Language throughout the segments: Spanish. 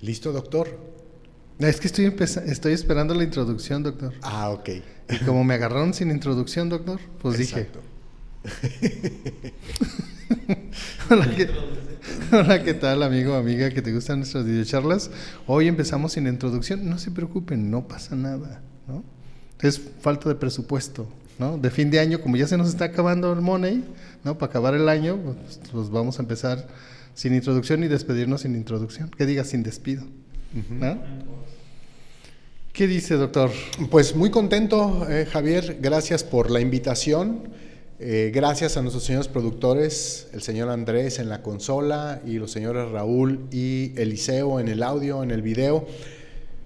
¿Listo, doctor? Es que estoy, estoy esperando la introducción, doctor. Ah, ok. Y como me agarraron sin introducción, doctor, pues Exacto. dije. Hola, ¿qué, hola, ¿qué tal, amigo, amiga, que te gustan nuestras videocharlas? Hoy empezamos sin introducción. No se preocupen, no pasa nada, ¿no? Es falta de presupuesto, ¿no? De fin de año, como ya se nos está acabando el money, ¿no? Para acabar el año, pues, pues vamos a empezar sin introducción y despedirnos sin introducción. Que diga sin despido, ¿no? ¿Qué dice, doctor? Pues muy contento, eh, Javier. Gracias por la invitación. Eh, gracias a nuestros señores productores, el señor Andrés en la consola y los señores Raúl y Eliseo en el audio, en el video.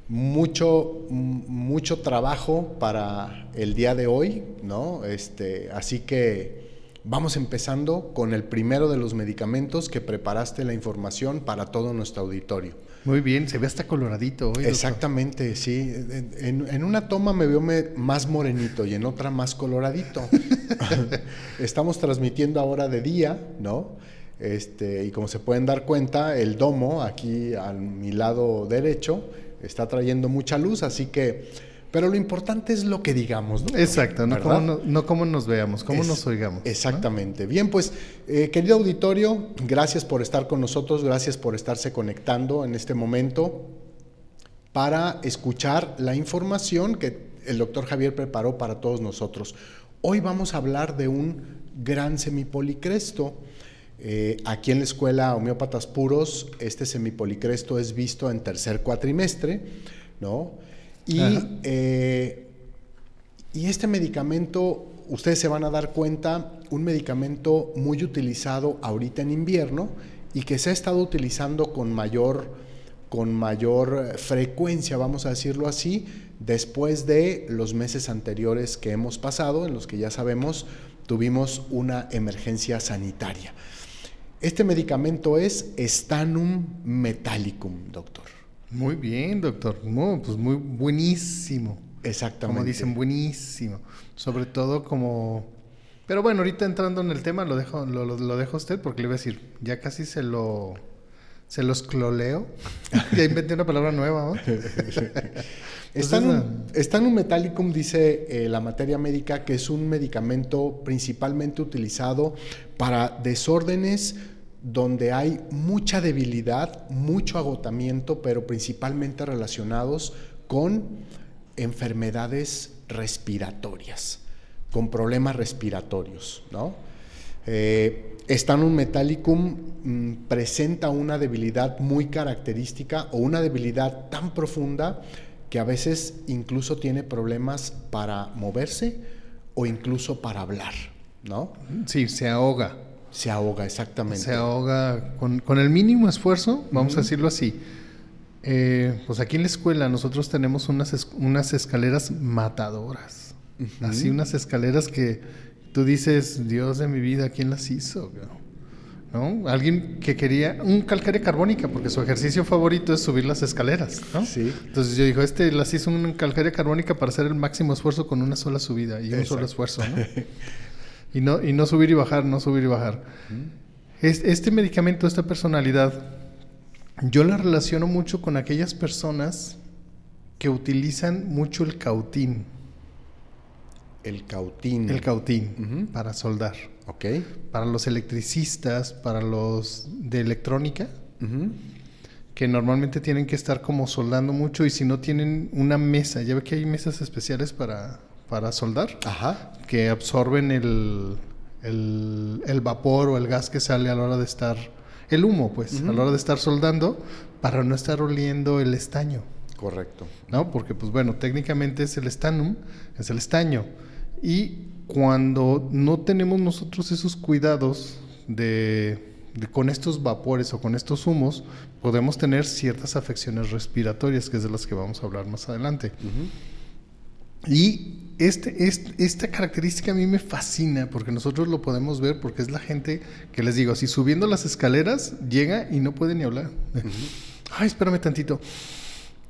Mucho, mucho trabajo para el día de hoy, ¿no? Este, así que vamos empezando con el primero de los medicamentos que preparaste la información para todo nuestro auditorio. Muy bien, se ve hasta coloradito hoy. Exactamente, sí. En, en, una toma me veo me, más morenito y en otra más coloradito. Estamos transmitiendo ahora de día, ¿no? Este, y como se pueden dar cuenta, el domo aquí a mi lado derecho está trayendo mucha luz, así que pero lo importante es lo que digamos, ¿no? Exacto, no cómo, no, no cómo, nos veamos, cómo es, nos oigamos. Exactamente. ¿no? Bien, pues, eh, querido auditorio, gracias por estar con nosotros, gracias por estarse conectando en este momento para escuchar la información que el doctor Javier preparó para todos nosotros. Hoy vamos a hablar de un gran semipolicresto. Eh, aquí en la escuela Homeópatas Puros, este semipolicresto es visto en tercer cuatrimestre, ¿no? Y, eh, y, este medicamento, ustedes se van a dar cuenta, un medicamento muy utilizado ahorita en invierno y que se ha estado utilizando con mayor, con mayor frecuencia, vamos a decirlo así, después de los meses anteriores que hemos pasado, en los que ya sabemos tuvimos una emergencia sanitaria. Este medicamento es Stanum metallicum, doctor. Muy bien, doctor. No, pues muy buenísimo. Exactamente. Como dicen, buenísimo. Sobre todo como... Pero bueno, ahorita entrando en el tema lo dejo, lo, lo, lo dejo a usted porque le voy a decir, ya casi se lo... Se los cloleo. ya inventé una palabra nueva, ¿no? Stanum, Stanum metallicum dice eh, la materia médica que es un medicamento principalmente utilizado para desórdenes donde hay mucha debilidad, mucho agotamiento, pero principalmente relacionados con enfermedades respiratorias, con problemas respiratorios. ¿no? Eh, Stanum metallicum mmm, presenta una debilidad muy característica o una debilidad tan profunda que a veces incluso tiene problemas para moverse o incluso para hablar. ¿no? Sí, se ahoga. Se ahoga, exactamente. Se ahoga con, con el mínimo esfuerzo, vamos uh -huh. a decirlo así. Eh, pues aquí en la escuela nosotros tenemos unas, es, unas escaleras matadoras. Uh -huh. Así unas escaleras que tú dices, Dios de mi vida, ¿quién las hizo? ¿No? Alguien que quería un calcárea carbónica, porque su ejercicio favorito es subir las escaleras. ¿no? Sí. Entonces yo digo, este las hizo un calcárea carbónica para hacer el máximo esfuerzo con una sola subida y Exacto. un solo esfuerzo. ¿no? Y no, y no subir y bajar, no subir y bajar. Mm. Es, este medicamento, esta personalidad, yo la relaciono mucho con aquellas personas que utilizan mucho el cautín. El cautín. El cautín, uh -huh. para soldar. Ok. Para los electricistas, para los de electrónica, uh -huh. que normalmente tienen que estar como soldando mucho y si no tienen una mesa, ya ve que hay mesas especiales para, para soldar, Ajá. que absorben el, el, el, vapor o el gas que sale a la hora de estar, el humo, pues, uh -huh. a la hora de estar soldando, para no estar oliendo el estaño. Correcto. ¿No? Porque, pues bueno, técnicamente es el estanum, es el estaño. Y cuando no tenemos nosotros esos cuidados de, con estos vapores o con estos humos, podemos tener ciertas afecciones respiratorias, que es de las que vamos a hablar más adelante. Uh -huh. Y este, este, esta característica a mí me fascina porque nosotros lo podemos ver porque es la gente que les digo, si subiendo las escaleras llega y no puede ni hablar. Uh -huh. Ay, espérame tantito.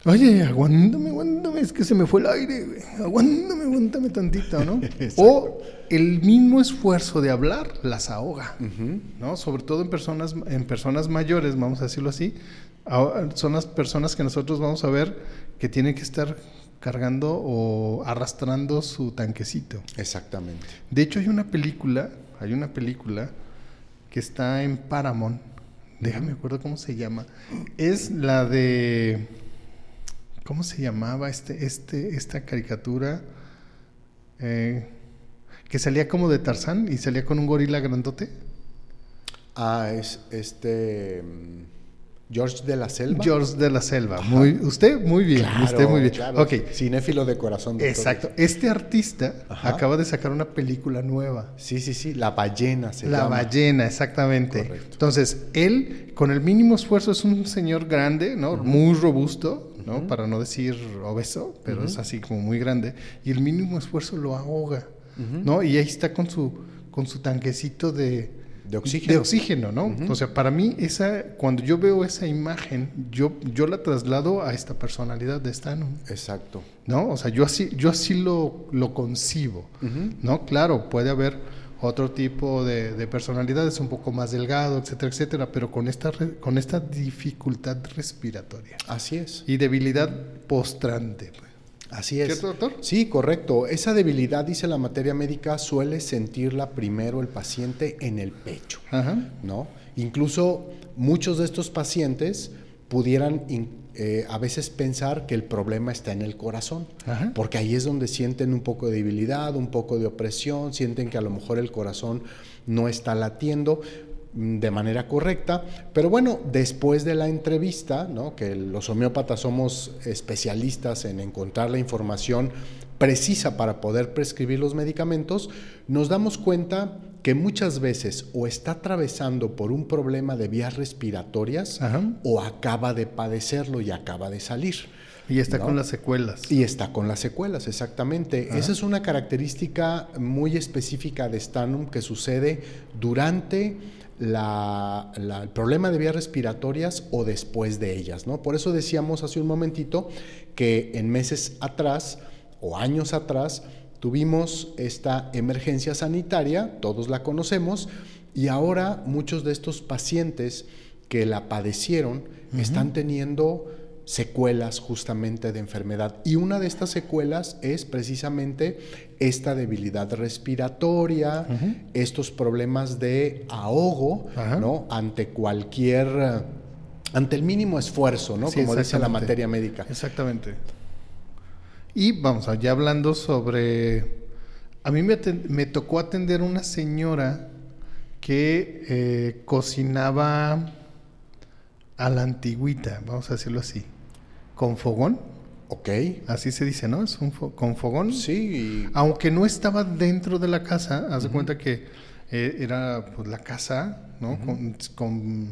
Oye, aguántame, aguántame, es que se me fue el aire. Aguántame, aguántame tantito, ¿no? o el mismo esfuerzo de hablar las ahoga, uh -huh. ¿no? Sobre todo en personas, en personas mayores, vamos a decirlo así, son las personas que nosotros vamos a ver que tienen que estar cargando o arrastrando su tanquecito. Exactamente. De hecho, hay una película, hay una película que está en Paramount. Déjame acuerdo cómo se llama. Es la de ¿cómo se llamaba este, este, esta caricatura? Eh, que salía como de Tarzán y salía con un gorila grandote. Ah, es este. George de la Selva. George de la Selva. Muy, usted muy bien, Claro, usted muy bien. claro. Ok, Cinéfilo de corazón. doctor. exacto. Este artista Ajá. acaba de sacar una película nueva. Sí, sí, sí. La ballena se La llama. ballena, exactamente. Correcto. Entonces, él, con el mínimo esfuerzo, es un señor grande, ¿no? Muy robusto, ¿no? Para no decir obeso, pero es así como muy grande. Y el mínimo esfuerzo lo ahoga, ¿no? Y ahí está con su, con su tanquecito de, De oxígeno. de oxígeno, ¿no? O sea, para mí, esa, cuando yo veo esa imagen, yo, yo la traslado a esta personalidad de Stan, Exacto. ¿no? O sea, yo así, yo así lo, lo concibo, ¿no? Claro, puede haber otro tipo de, de personalidades un poco más delgado, etcétera, etcétera, pero con esta, re- con esta dificultad respiratoria Así es. y debilidad postrante. pues. Así es. ¿Cierto, doctor? Sí, correcto. Esa debilidad, dice la materia médica, suele sentirla primero el paciente en el pecho. Ajá. ¿no? Incluso muchos de estos pacientes pudieran eh, a veces pensar que el problema está en el corazón, Ajá. porque ahí es donde sienten un poco de debilidad, un poco de opresión, sienten que a lo mejor el corazón no está latiendo de manera correcta, pero bueno, después de la entrevista, ¿no? que los homeópatas somos especialistas en encontrar la información precisa para poder prescribir los medicamentos, nos damos cuenta que muchas veces o está atravesando por un problema de vías respiratorias Ajá. o acaba de padecerlo y acaba de salir. Y está ¿no? con las secuelas. Y está con las secuelas, exactamente. Esa es una característica muy específica de Stanum que sucede durante la- la- el problema de vías respiratorias o después de ellas, ¿no? Por eso decíamos hace un momentito que en meses atrás o años atrás tuvimos esta emergencia sanitaria, todos la conocemos, y ahora muchos de estos pacientes que la padecieron están teniendo secuelas justamente de enfermedad. Y una de estas secuelas es precisamente esta debilidad respiratoria, estos problemas de ahogo. ¿no? Ante cualquier, ante el mínimo esfuerzo, ¿no? Sí, Como dice la materia médica. Exactamente. Y vamos, ya hablando sobre... A mí me tocó atender una señora que eh, cocinaba a la antigüita, vamos a decirlo así, con fogón, Ok. así se dice, ¿no? Es un fo- con fogón. Sí. Aunque no estaba dentro de la casa, haz de cuenta que eh, era pues, la casa, ¿no? con, con-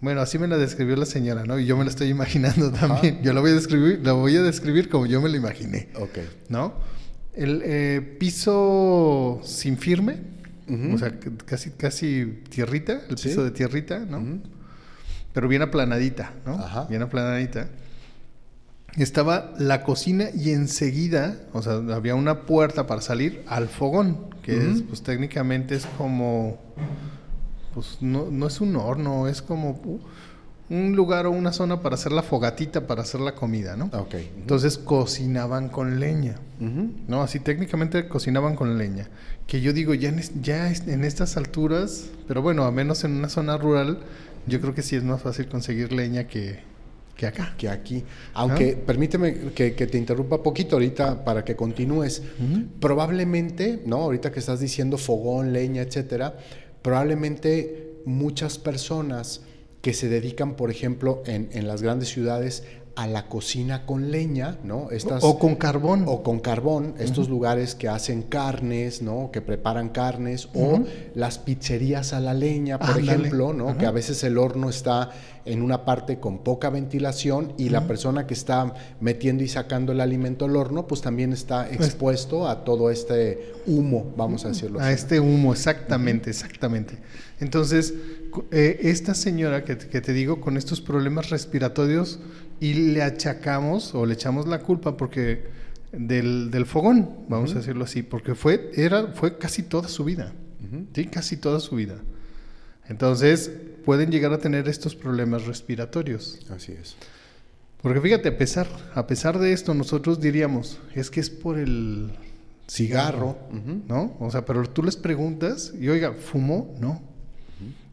Bueno, así me la describió la señora, ¿no? Y yo me la estoy imaginando también. Yo la voy a describir, la voy a describir como yo me la imaginé, Ok. ¿no? El eh, piso sin firme, o sea, casi, casi tierrita, el Sí. piso de tierrita, ¿no? Pero bien aplanadita, ¿no? Ajá. Bien aplanadita. Estaba la cocina y enseguida, o sea, había una puerta para salir al fogón, que es, pues técnicamente es como, pues no, no es un horno, es como un lugar o una zona para hacer la fogatita, para hacer la comida, ¿no? Ok. Entonces cocinaban con leña. ¿no? Así técnicamente cocinaban con leña. Que yo digo, ya en, ya en estas alturas, pero bueno, a menos en una zona rural, yo creo que sí es más fácil conseguir leña que, que acá. que aquí. Aunque permíteme que, que te interrumpa poquito ahorita para que continúes. Probablemente, ¿no? Ahorita que estás diciendo fogón, leña, etcétera, probablemente muchas personas que se dedican, por ejemplo, en, en las grandes ciudades a la cocina con leña, ¿no? Estas, O con carbón. o con carbón, estos lugares que hacen carnes, ¿no? Que preparan carnes, o las pizzerías a la leña, por ejemplo, ¿no? Que a veces el horno está en una parte con poca ventilación y la persona que está metiendo y sacando el alimento al horno, pues también está expuesto a todo este humo, vamos a decirlo A así. este humo, exactamente, exactamente. Entonces, eh, esta señora que te digo con estos problemas respiratorios y le achacamos o le echamos la culpa porque del, del fogón, vamos a decirlo así, porque fue, era, fue casi toda su vida, sí, casi toda su vida. Entonces, pueden llegar a tener estos problemas respiratorios. Así es. Porque fíjate, a pesar, a pesar de esto, nosotros diríamos, es que es por el cigarro, ¿no? O sea, pero tú les preguntas y oiga, ¿fumó? No.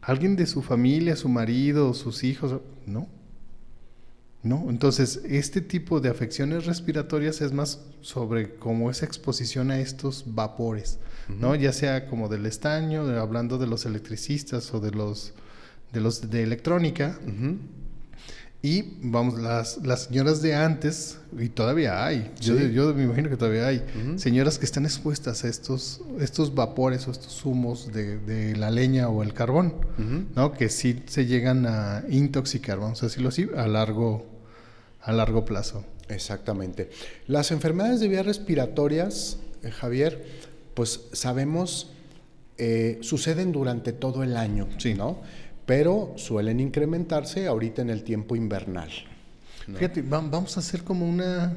¿Alguien de su familia, su marido, sus hijos? No. ¿No? Entonces, este tipo de afecciones respiratorias es más sobre cómo esa exposición a estos vapores, ¿no? Ya sea como del estaño, hablando de los electricistas o de los de los de electrónica. Y vamos, las, las señoras de antes, y todavía hay, yo, yo, me imagino que todavía hay, señoras que están expuestas a estos, estos vapores o estos humos de, de la leña o el carbón, ¿no? Que sí se llegan a intoxicar, vamos a decirlo así, a largo, a largo plazo. Exactamente. Las enfermedades de vías respiratorias, eh, Javier, pues sabemos, eh, suceden durante todo el año, sí. ¿no? Pero suelen incrementarse ahorita en el tiempo invernal. Fíjate, vamos a hacer como una,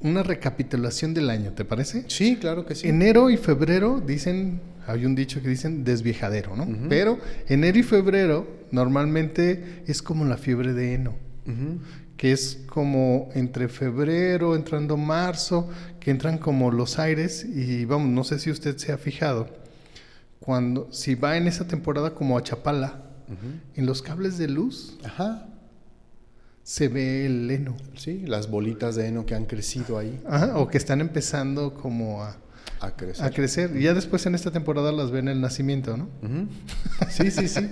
una recapitulación del año, ¿te parece? Sí, claro que sí. Enero y febrero dicen, hay un dicho que dicen desviejadero, ¿no? Pero enero y febrero normalmente es como la fiebre de heno que es como entre febrero, entrando marzo, que entran como los aires y vamos, no sé si usted se ha fijado, cuando si va en esa temporada como a Chapala, en los cables de luz, se ve el heno. Sí, las bolitas de heno que han crecido ahí. o que están empezando como a a crecer. A crecer. Y ya después en esta temporada las ven el nacimiento, ¿no? Sí, sí, sí.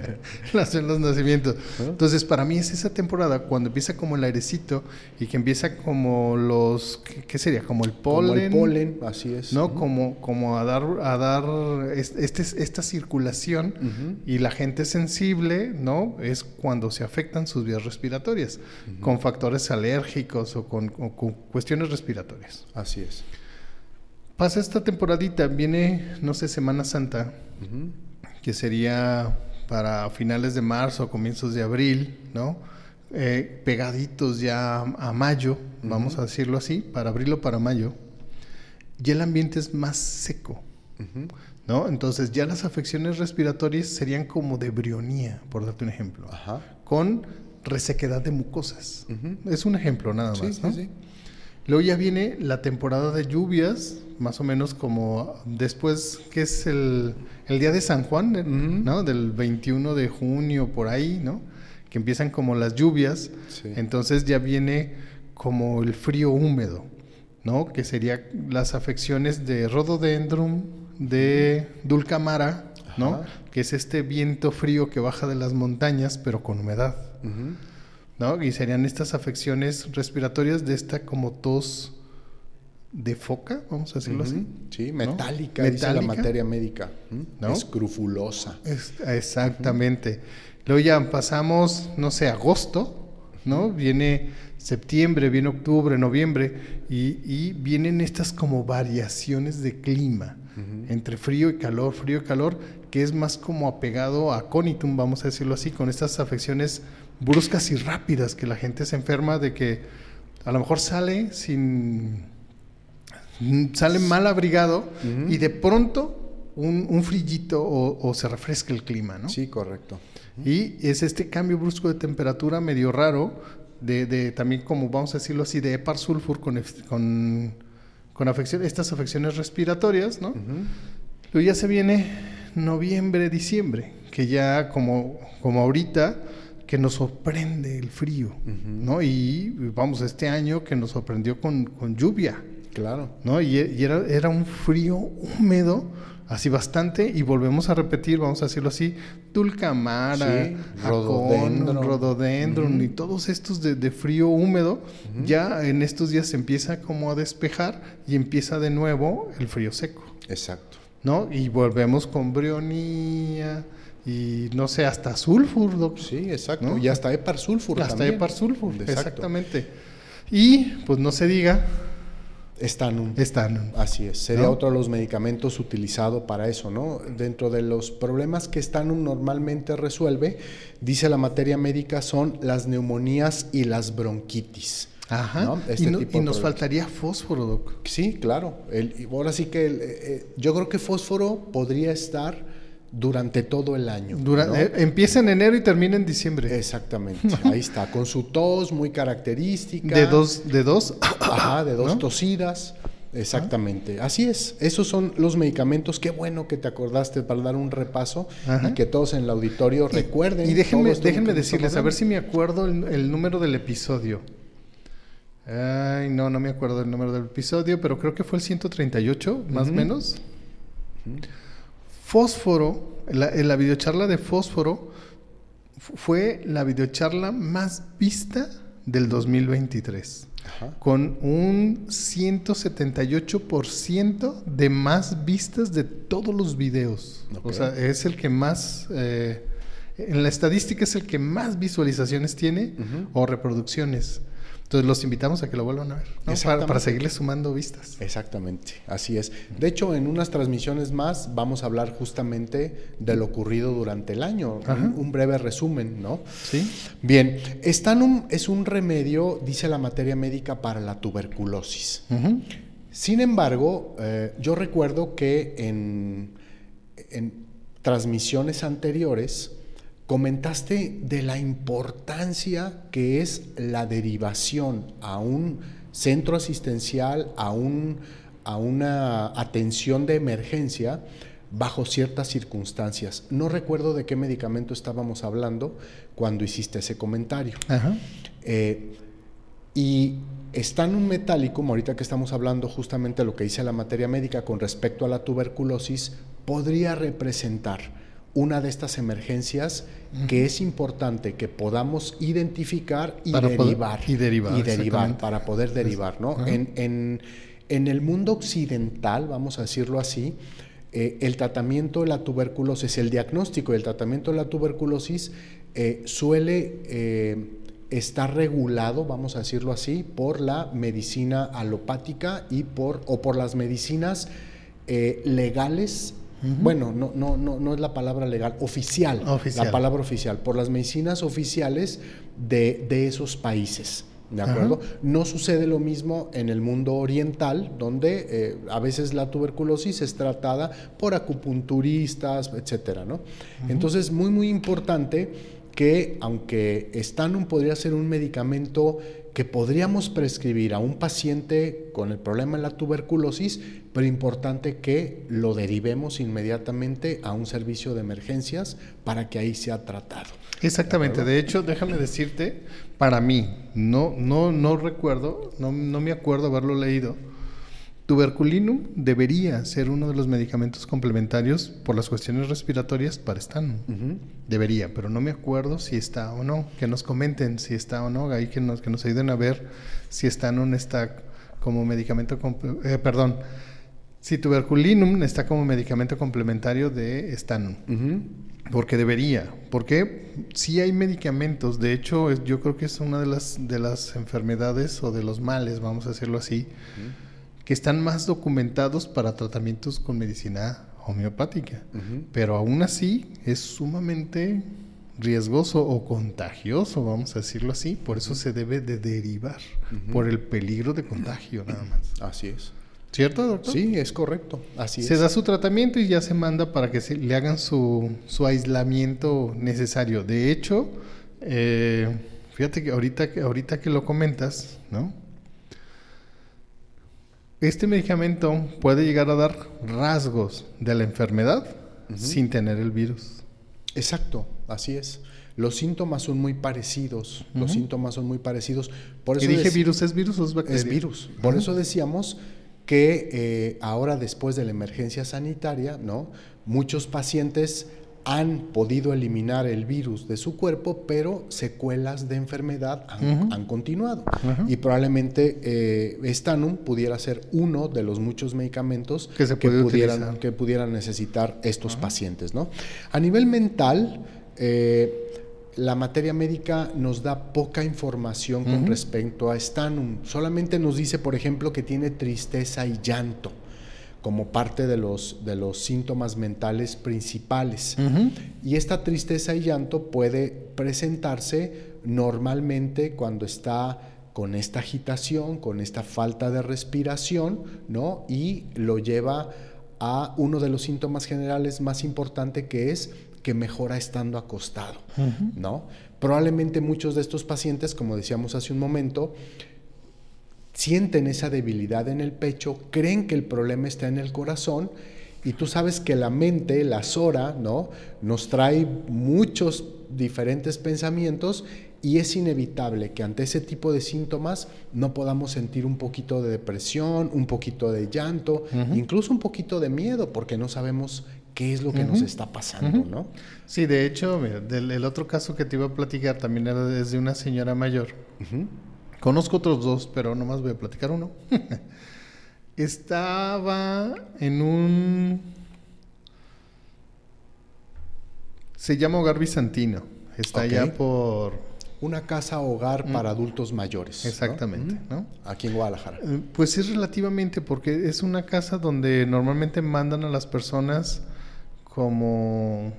las ven los nacimientos. Entonces, para mí es esa temporada cuando empieza como el airecito y que empieza como los, ¿qué, sería? Como el polen. Como el polen, así es. ¿No? como, como a dar, a dar este, esta circulación y la gente sensible, ¿no? Es cuando se afectan sus vías respiratorias con factores alérgicos o con cuestiones respiratorias. Así es. Pasa esta temporadita, viene, no sé, Semana Santa, que sería para finales de marzo, comienzos de abril, ¿no? Eh, pegaditos ya a, mayo, vamos a decirlo así, para abril o para mayo, ya el ambiente es más seco, ¿no? Entonces ya las afecciones respiratorias serían como de brionía, por darte un ejemplo, con resequedad de mucosas. Es un ejemplo nada más, ¿no? Sí, sí. Luego ya viene la temporada de lluvias, más o menos como después, que es el, día de San Juan, ¿no? Del 21 de junio, por ahí, ¿no? Que empiezan como las lluvias. Entonces ya viene como el frío húmedo, ¿no? Que sería las afecciones de rhododendron, de dulcamara, ¿no? Que es este viento frío que baja de las montañas, pero con humedad. ¿No? Y serían estas afecciones respiratorias de esta como tos de foca, vamos a decirlo así. Sí, metálica, dice la materia médica. ¿no? Escrufulosa. exactamente. Luego ya pasamos, no sé, agosto, ¿no? Viene septiembre, viene octubre, noviembre, y, vienen estas como variaciones de clima, entre frío y calor, frío y calor, que es más como apegado a conitum, vamos a decirlo así, con estas afecciones bruscas y rápidas que la gente se enferma de que a lo mejor sale sin sale mal abrigado y de pronto un, un frillito o, se refresca el clima, ¿no? Sí, correcto. Y es este cambio brusco de temperatura medio raro, de, también como vamos a decirlo así, de hepar sulfur con, con, con estas afecciones respiratorias, ¿no? Luego ya se viene noviembre, diciembre, que ya como, como ahorita que nos sorprende el frío, ¿no? Y vamos, este año que nos sorprendió con, lluvia. Claro. ¿No? Y, era, era, un frío húmedo, así bastante, y volvemos a repetir, vamos a decirlo así, dulcamara, sí, rododendron, y todos estos de, frío húmedo, ya en estos días se empieza como a despejar y empieza de nuevo el frío seco. Exacto. ¿No? Y volvemos con brionía, y no sé, hasta sulfur, Sí, exacto. Y hasta epar sulfur Hasta epar sulfur, exactamente. Y pues no se diga. Estanum. Estanum. Así es. Sería otro de los medicamentos utilizado para eso, ¿no? Dentro de los problemas que Estanum normalmente resuelve, dice la materia médica, son las neumonías y las bronquitis. Ajá. Este y, nos faltaría fósforo, Doc. Sí, claro. El, ahora sí que eh, yo creo que fósforo podría estar durante todo el año. Dura- ¿no? eh, empieza en enero y termina en diciembre. Exactamente, ahí está, con su tos muy característica. de dos, de dos. Ajá, de dos ¿no? tosidas. Exactamente, así es. Esos son los medicamentos. Qué bueno que te acordaste para dar un repaso Ajá. y que todos en el auditorio recuerden. Y déjenme, decirles, a ver si me acuerdo el, el número del episodio. Ay, no, no me acuerdo del número del episodio, pero creo que fue el 138, más o menos. Fósforo, la, en la videocharla de Fósforo fu- fue la videocharla más vista del 2023. Ajá. Con un 178% de más vistas de todos los videos. O sea, es el que más, eh, en la estadística es el que más visualizaciones tiene o reproducciones. Entonces los invitamos a que lo vuelvan a ver, ¿no? para, para seguirle sumando vistas. Exactamente, así es. De hecho, en unas transmisiones más vamos a hablar justamente de lo ocurrido durante el año, un, un breve resumen, ¿no? ¿Sí? Bien, Stanum es un remedio, dice la materia médica, para la tuberculosis. Sin embargo, eh, yo recuerdo que en, en transmisiones anteriores comentaste de la importancia que es la derivación a un centro asistencial, a, un, a una atención de emergencia bajo ciertas circunstancias. No recuerdo de qué medicamento estábamos hablando cuando hiciste ese comentario. Ajá. Eh, y está en un metálico, ahorita que estamos hablando justamente de lo que dice la materia médica con respecto a la tuberculosis, podría representar una de estas emergencias que es importante que podamos identificar y Para poder- derivar. y derivar, Y derivar, exactamente. para poder derivar, ¿no? En, en- en el mundo occidental, vamos a decirlo así, eh, el tratamiento de la tuberculosis, el diagnóstico y el tratamiento de la tuberculosis eh, suele eh, estar regulado, vamos a decirlo así, por la medicina alopática y por, o por las medicinas Bueno, no, no, no, no es la palabra legal, oficial, Oficial. La palabra oficial, por las medicinas oficiales de, de esos países. ¿De Ajá. acuerdo? No sucede lo mismo en el mundo oriental, donde eh, a veces la tuberculosis es tratada por acupunturistas, etcétera, ¿no? Entonces, muy, muy importante que, aunque Stanum podría ser un medicamento que podríamos prescribir a un paciente con el problema de la tuberculosis, pero importante que lo derivemos inmediatamente a un servicio de emergencias para que ahí sea tratado. Exactamente. De hecho, déjame decirte, para mí, no, no, no recuerdo, no, no me acuerdo haberlo leído. Tuberculinum debería ser uno de los medicamentos complementarios por las cuestiones respiratorias para. Ujú. Debería, pero no me acuerdo si está o no. Que nos comenten si está o no. Ahí que nos, que nos ayuden a ver si Stanum está como medicamento. eh, perdón. Si tuberculinum está como medicamento complementario de Stanum. Porque debería. Porque sí hay medicamentos. De hecho, yo creo que es una de las, de las enfermedades o de los males, vamos a decirlo así, que están más documentados para tratamientos con medicina homeopática. Pero aún así es sumamente riesgoso o contagioso, vamos a decirlo así. Por eso se debe de derivar, por el peligro de contagio nada más. Así es. ¿Cierto, doctor? Sí, es correcto. Así Se es. da su tratamiento y ya se manda para que se, le hagan su, su aislamiento necesario. De hecho, eh, fíjate que ahorita, que ahorita que lo comentas, ¿no? Este medicamento puede llegar a dar rasgos de la enfermedad sin tener el virus. Exacto, así es. Los síntomas son muy parecidos. Los síntomas son muy parecidos. Por Y eso dije dec- virus, ¿es virus o es bacteria? Es virus. Por eso decíamos que eh, ahora después de la emergencia sanitaria, ¿no? Muchos pacientes han podido eliminar el virus de su cuerpo, pero secuelas de enfermedad han, continuado. Y probablemente eh, Stanum pudiera ser uno de los muchos medicamentos Que se pudieran, que pudieran necesitar estos pacientes. ¿no? A nivel mental, eh, la materia médica nos da poca información con respecto a Stanum. Solamente nos dice, por ejemplo, que tiene tristeza y llanto como parte de los, de los síntomas mentales principales. Y esta tristeza y llanto puede presentarse normalmente cuando está con esta agitación, con esta falta de respiración, ¿no? Y lo lleva a uno de los síntomas generales más importante que es que mejora estando acostado, ¿no? Probablemente muchos de estos pacientes, como decíamos hace un momento, sienten esa debilidad en el pecho, creen que el problema está en el corazón y tú sabes que la mente, la sora, ¿no? Nos trae muchos diferentes pensamientos y es inevitable que ante ese tipo de síntomas no podamos sentir un poquito de depresión, un poquito de llanto, incluso un poquito de miedo, porque no sabemos qué es lo que nos está pasando, ¿no? Sí, de hecho, el otro caso que te iba a platicar también era desde una señora mayor. Conozco otros dos, pero nomás voy a platicar uno. Estaba en un... Se llama Hogar Bizantino. Está allá por una casa hogar para adultos mayores. Exactamente, ¿no? Aquí en Guadalajara. Eh, pues es relativamente, porque es una casa donde normalmente mandan a las personas como,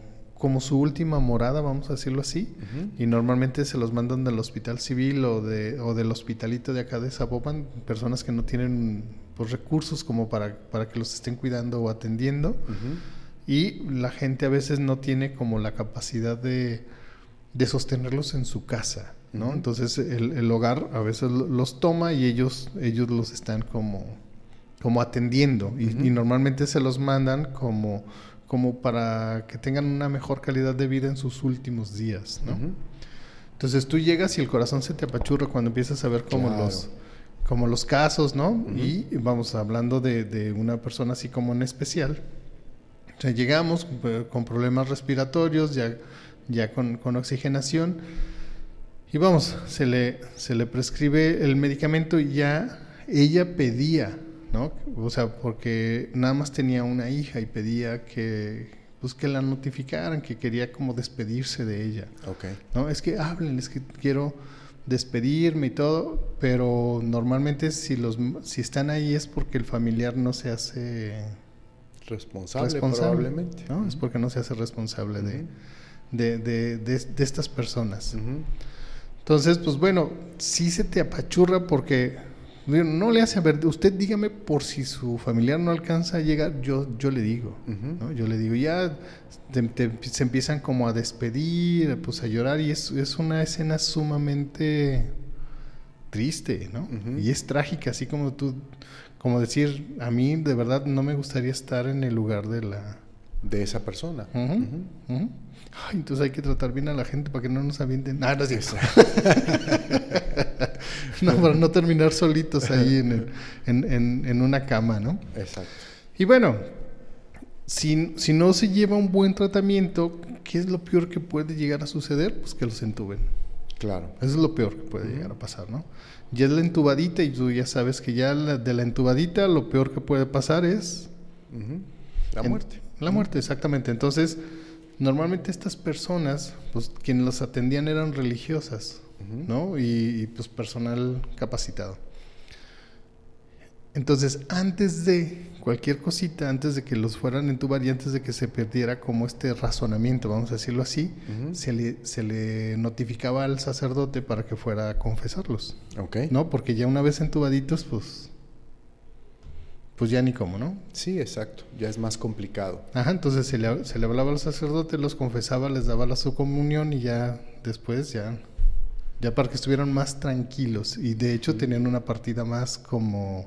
como su última morada, vamos a decirlo así, y normalmente se los mandan del hospital civil o, de, o del hospitalito de acá de Zapopan, personas que no tienen pues, recursos como para, para que los estén cuidando o atendiendo, y la gente a veces no tiene como la capacidad de de sostenerlos en su casa, ¿no? Entonces el, hogar a veces los toma y ellos, ellos los están como, como atendiendo. Y, normalmente se los mandan como, como para que tengan una mejor calidad de vida en sus últimos días, ¿no? Entonces tú llegas y el corazón se te apachurra cuando empiezas a ver como los como los casos, ¿no? Y vamos hablando de, de, una persona así como en especial. O sea, llegamos eh, con problemas respiratorios, ya ya con, oxigenación. Y vamos, se le, se le prescribe el medicamento y ya ella pedía, ¿no? O sea, porque nada más tenía una hija y pedía que, pues que la notificaran, que quería como despedirse de ella. Okay. ¿No? Es que hablen, es que quiero despedirme y todo, pero normalmente si los si están ahí es porque el familiar no se hace responsable, probablemente. ¿no? Es porque no se hace responsable de de, de, de, estas personas. Entonces, pues bueno, sí se te apachurra porque no le hace a ver, usted dígame por si su familiar no alcanza a llegar, yo, yo le digo, yo le digo, ya se empiezan como a despedir, pues a llorar y es, es una escena sumamente triste, ¿no? Y es trágica, así como tú, como decir, a mí de verdad no me gustaría estar en el lugar de la... De esa persona. Ay, entonces hay que tratar bien a la gente para que no nos avienten. Ah, no es no, para no terminar solitos ahí en, en, en, una cama, ¿no? Exacto. Y bueno, si, si no se lleva un buen tratamiento, ¿qué es lo peor que puede llegar a suceder? Pues que los entuben. Claro. Eso es lo peor que puede llegar a pasar, ¿no? Ya es la entubadita y tú ya sabes que ya de la entubadita lo peor que puede pasar es... La muerte. la muerte, exactamente. Entonces normalmente estas personas, pues quienes los atendían eran religiosas, ¿no? Y, pues personal capacitado. Entonces, antes de cualquier cosita, antes de que los fueran a entubar y antes de que se perdiera como este razonamiento, vamos a decirlo así, se, le, se le notificaba al sacerdote para que fuera a confesarlos. Ok. ¿No? Porque ya una vez entubaditos, pues pues ya ni cómo, ¿no? Sí, exacto, ya es más complicado. Ajá, entonces se le, se le hablaba al sacerdote, los confesaba, les daba la su comunión y ya después ya, ya para que estuvieran más tranquilos y de hecho tenían una partida más como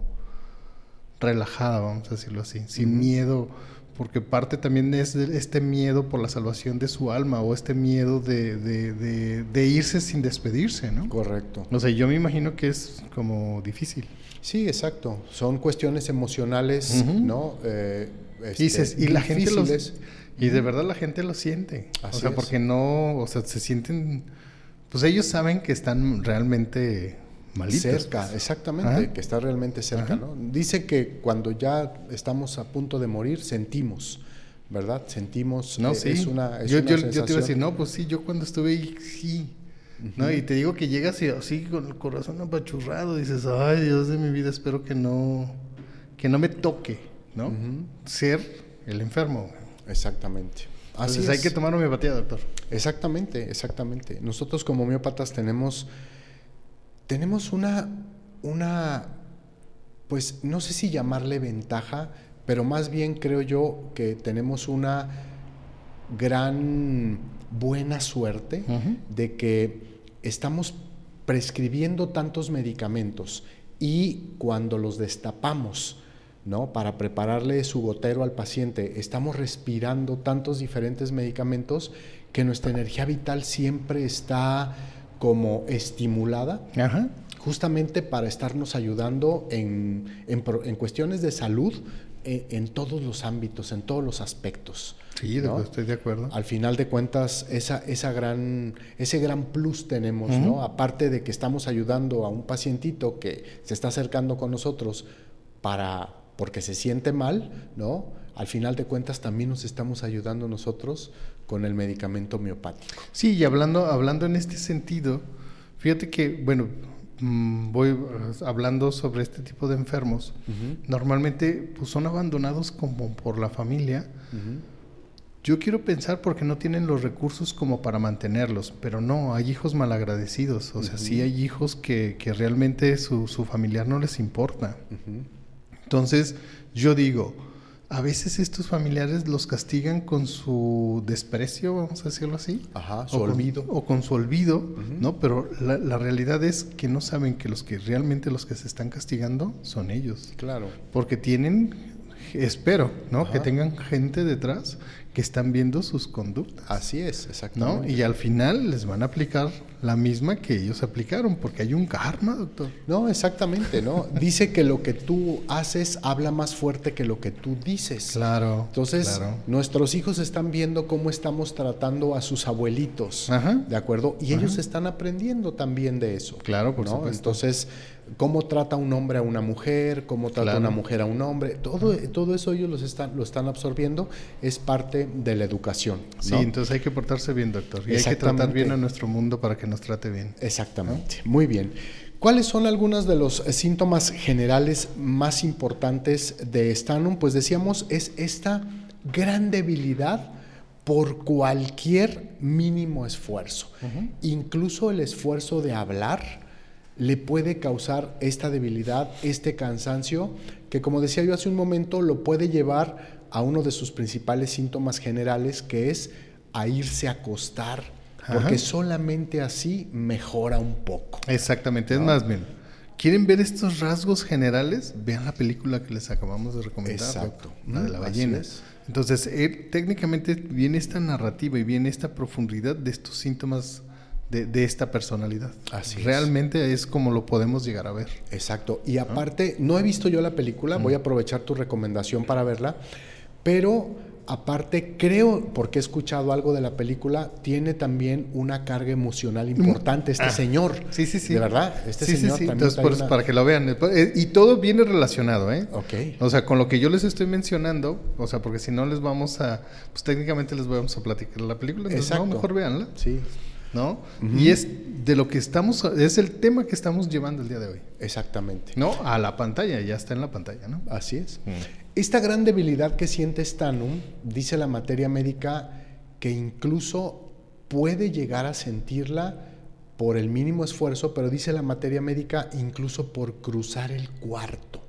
relajada, vamos a decirlo así, sin miedo, porque parte también es este miedo por la salvación de su alma o este miedo de, de, de irse sin despedirse, ¿no? Correcto. O sea, yo me imagino que es como difícil. Sí, exacto. Son cuestiones emocionales, ¿no? Eh, este, y, la gente los, y de verdad la gente lo siente. o sea, porque no, o sea, se sienten, pues ellos saben que están realmente malitos. Cerca, pues. exactamente, que está realmente cerca, ¿no? Dice que cuando ya estamos a punto de morir sentimos. ¿Verdad? Sentimos. No, sí. Es una, yo, yo, yo, te iba a decir, no, pues sí, yo cuando estuve ahí, sí. ¿No? Y te digo que llegas y así con el corazón apachurrado, dices, ay Dios de mi vida, espero que no, que no me toque, ¿no? Ser el enfermo. Exactamente. Así Entonces hay que tomar homeopatía, doctor. Exactamente, exactamente. Nosotros como homeópatas tenemos, tenemos una, una, pues no sé si llamarle ventaja, pero más bien creo yo que tenemos una gran buena suerte de que estamos prescribiendo tantos medicamentos y cuando los destapamos, ¿no? Para prepararle su gotero al paciente, estamos respirando tantos diferentes medicamentos que nuestra energía vital siempre está como estimulada Ajá. justamente para estarnos ayudando en, en cuestiones de salud en, en todos los ámbitos, en todos los aspectos. Sí, estoy de acuerdo. Al final de cuentas, esa, esa gran, ese gran plus tenemos. ¿no? Aparte de que estamos ayudando a un pacientito que se está acercando con nosotros para, porque se siente mal, ¿no? Al final de cuentas también nos estamos ayudando nosotros con el medicamento homeopático. Sí, y hablando, hablando en este sentido, fíjate que, bueno, mm, voy eh, hablando sobre este tipo de enfermos. Normalmente pues, son abandonados como por la familia. Yo quiero pensar porque no tienen los recursos como para mantenerlos, pero no, hay hijos malagradecidos. O sea, sí hay hijos que, que realmente su, su familiar no les importa. Entonces, yo digo, a veces estos familiares los castigan con su desprecio, vamos a decirlo así. Ajá, su o con- olvido. o con su olvido, ¿no? Pero la, la realidad es que no saben que los que realmente los que se están castigando son ellos. Claro. Porque tienen, espero, ¿no? Ajá. Que tengan gente detrás que están viendo sus conductas. Así es, ¿No? exactamente. Y al final les van a aplicar la misma que ellos aplicaron, porque hay un karma, doctor. No, exactamente, ¿no? Dice que lo que tú haces habla más fuerte que lo que tú dices. Claro. Entonces, claro. nuestros hijos están viendo cómo estamos tratando a sus abuelitos, Ajá. ¿de acuerdo? Y ellos están aprendiendo también de eso. Claro, por ¿no? supuesto. Entonces, cómo trata un hombre a una mujer, cómo trata Claro. una mujer a un hombre, todo, todo eso ellos los están, lo están absorbiendo, es parte de la educación. Sí, entonces hay que portarse bien, doctor. Y hay que tratar bien a nuestro mundo para que nos trate bien. Exactamente, muy bien. ¿Cuáles son algunos de los eh, síntomas generales más importantes de Stanum? Pues decíamos, es esta gran debilidad por cualquier mínimo esfuerzo. Incluso el esfuerzo de hablar le puede causar esta debilidad, este cansancio, que como decía yo hace un momento, lo puede llevar a uno de sus principales síntomas generales, que es a irse a acostar, porque solamente así mejora un poco. Exactamente, es más, bien. ¿Quieren ver estos rasgos generales? Vean la película que les acabamos de recomendar. Exacto. La de la Mm, ballena. es. Entonces, eh, técnicamente viene esta narrativa y viene esta profundidad de estos síntomas de, de esta personalidad. Así. Realmente es. como lo podemos llegar a ver. Exacto. Y aparte, no he visto yo la película, voy a aprovechar tu recomendación para verla, pero aparte creo, porque he escuchado algo de la película, tiene también una carga emocional importante este Ah, señor. Sí, sí, sí. De verdad, este sí, sí, señor sí. también Entonces, por una- para que lo vean. Y todo viene relacionado, ¿eh? Ok. O sea, con lo que yo les estoy mencionando, o sea, porque si no les vamos a, pues técnicamente les vamos a platicar la película, entonces no, Exacto. mejor véanla, Sí, ¿no? Y es de lo que estamos, es el tema que estamos llevando el día de hoy, exactamente. ¿no? A la pantalla, ya está en la pantalla, ¿no? Así es. Mm. Esta gran debilidad que siente Stanum, dice la materia médica, que incluso puede llegar a sentirla por el mínimo esfuerzo, pero dice la materia médica incluso por cruzar el cuarto.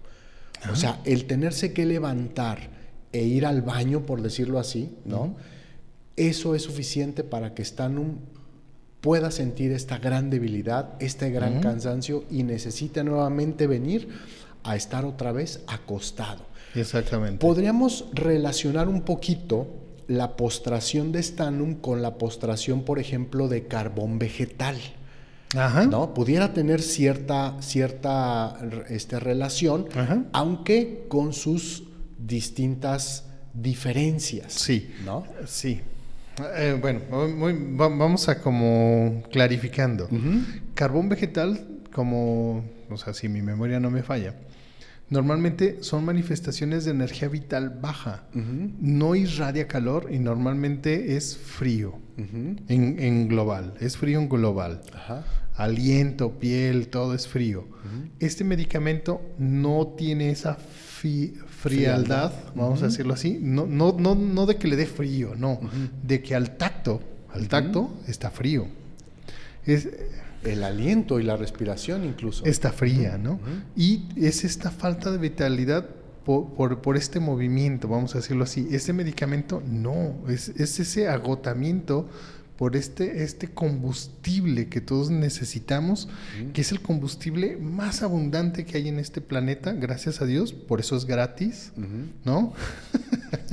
O sea, el tenerse que levantar e ir al baño, por decirlo así, ¿no? Eso es suficiente para que Stanum pueda sentir esta gran debilidad, este gran cansancio y necesite nuevamente venir a estar otra vez acostado. Exactamente. Podríamos relacionar un poquito la postración de Stanum con la postración, por ejemplo, de carbón vegetal. Ajá. ¿no? Pudiera tener cierta, cierta este, relación, Ajá. aunque con sus distintas diferencias. Sí. ¿no? Sí. Eh, bueno, muy- vamos a como clarificando. Carbón vegetal, como, o sea, si mi memoria no me falla, normalmente son manifestaciones de energía vital baja. No irradia calor y normalmente es frío en, en global, es frío en global. Ajá. Aliento, piel, todo es frío. Este medicamento no tiene esa fi- frialdad, vamos a decirlo así, no, no, no, no de que le dé frío, no, de que al tacto, al tacto está frío. Es, El aliento y la respiración incluso. está fría, ¿no? Y es esta falta de vitalidad por, por, este movimiento, vamos a decirlo así. Ese medicamento no, es, es ese agotamiento por este, este combustible que todos necesitamos, que es el combustible más abundante que hay en este planeta, gracias a Dios, por eso es gratis, ¿no?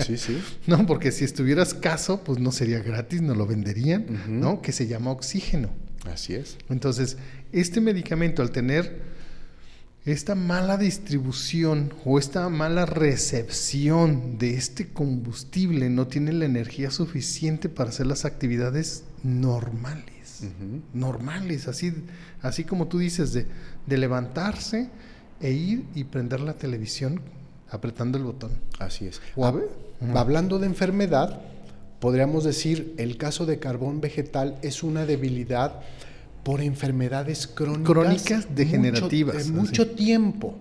Sí, sí. no, porque si estuviera escaso, pues no sería gratis, no lo venderían, ¿no? Que se llama oxígeno. Así es. Entonces, este medicamento al tener esta mala distribución o esta mala recepción de este combustible no tiene la energía suficiente para hacer las actividades normales. Normales, así, así como tú dices, de, de, levantarse e ir y prender la televisión apretando el botón. Así es. Hablando de enfermedad, podríamos decir, el caso de carbón vegetal es una debilidad por enfermedades crónicas, crónicas degenerativas. de mucho tiempo.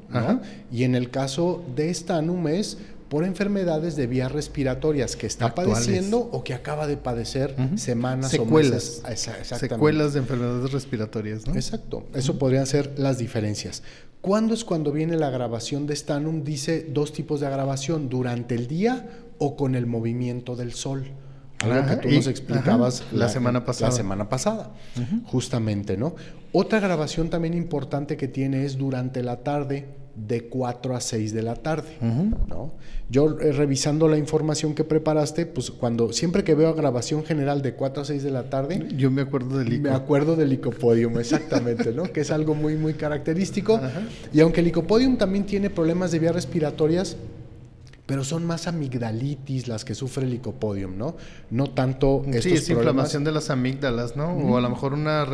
Y en el caso de Stanum es por enfermedades de vías respiratorias que está padeciendo o que acaba de padecer semanas Secuelas. o meses. Secuelas de enfermedades respiratorias. ¿no? Exacto. Eso podrían ser las diferencias. ¿Cuándo es cuando viene la agravación de Stanum? Dice dos tipos de agravación, durante el día o con el movimiento del sol. Algo que tú nos explicabas la, semana pasada. La semana pasada, justamente, ¿no? Otra grabación también importante que tiene es durante la tarde, de 4 a 6 de la tarde, ¿no? Yo eh, revisando la información que preparaste, pues cuando siempre que veo grabación general de 4 a 6 de la tarde, yo me acuerdo del Me acuerdo del licopodium, exactamente, ¿no? que es algo muy muy característico. Y aunque el licopodium también tiene problemas de vías respiratorias, pero son más amigdalitis las que sufre el licopodium, ¿no? No tanto estos Sí, es inflamación de las amígdalas, ¿no? O a lo mejor una,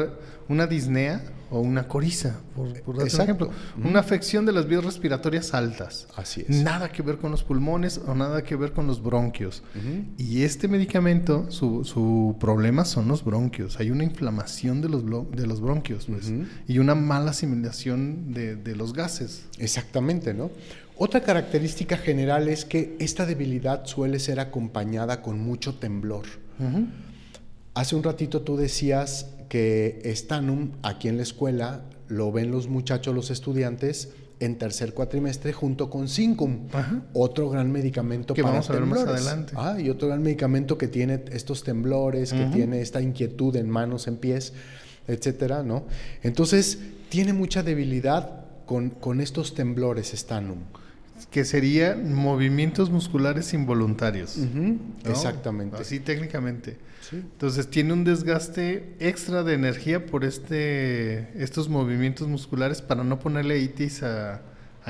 una disnea o una coriza, por, por ejemplo. Una afección de las vías respiratorias altas. Así es. Nada que ver con los pulmones o nada que ver con los bronquios. Y este medicamento, su, su, problema son los bronquios. Hay una inflamación de los, de los bronquios, pues, y una mala asimilación de, de los gases. Exactamente, ¿no? Otra característica general es que esta debilidad suele ser acompañada con mucho temblor. Hace un ratito tú decías que Stanum aquí en la escuela lo ven los muchachos, los estudiantes en tercer cuatrimestre junto con Syncum, otro gran medicamento que para vamos a ver más adelante. Ah, y otro gran medicamento que tiene estos temblores, que tiene esta inquietud en manos, en pies, etcétera, ¿no? Entonces, tiene mucha debilidad con, con estos temblores Stanum que serían movimientos musculares involuntarios. Exactamente. Así técnicamente. Entonces tiene un desgaste extra de energía por este, estos movimientos musculares para no ponerle itis a,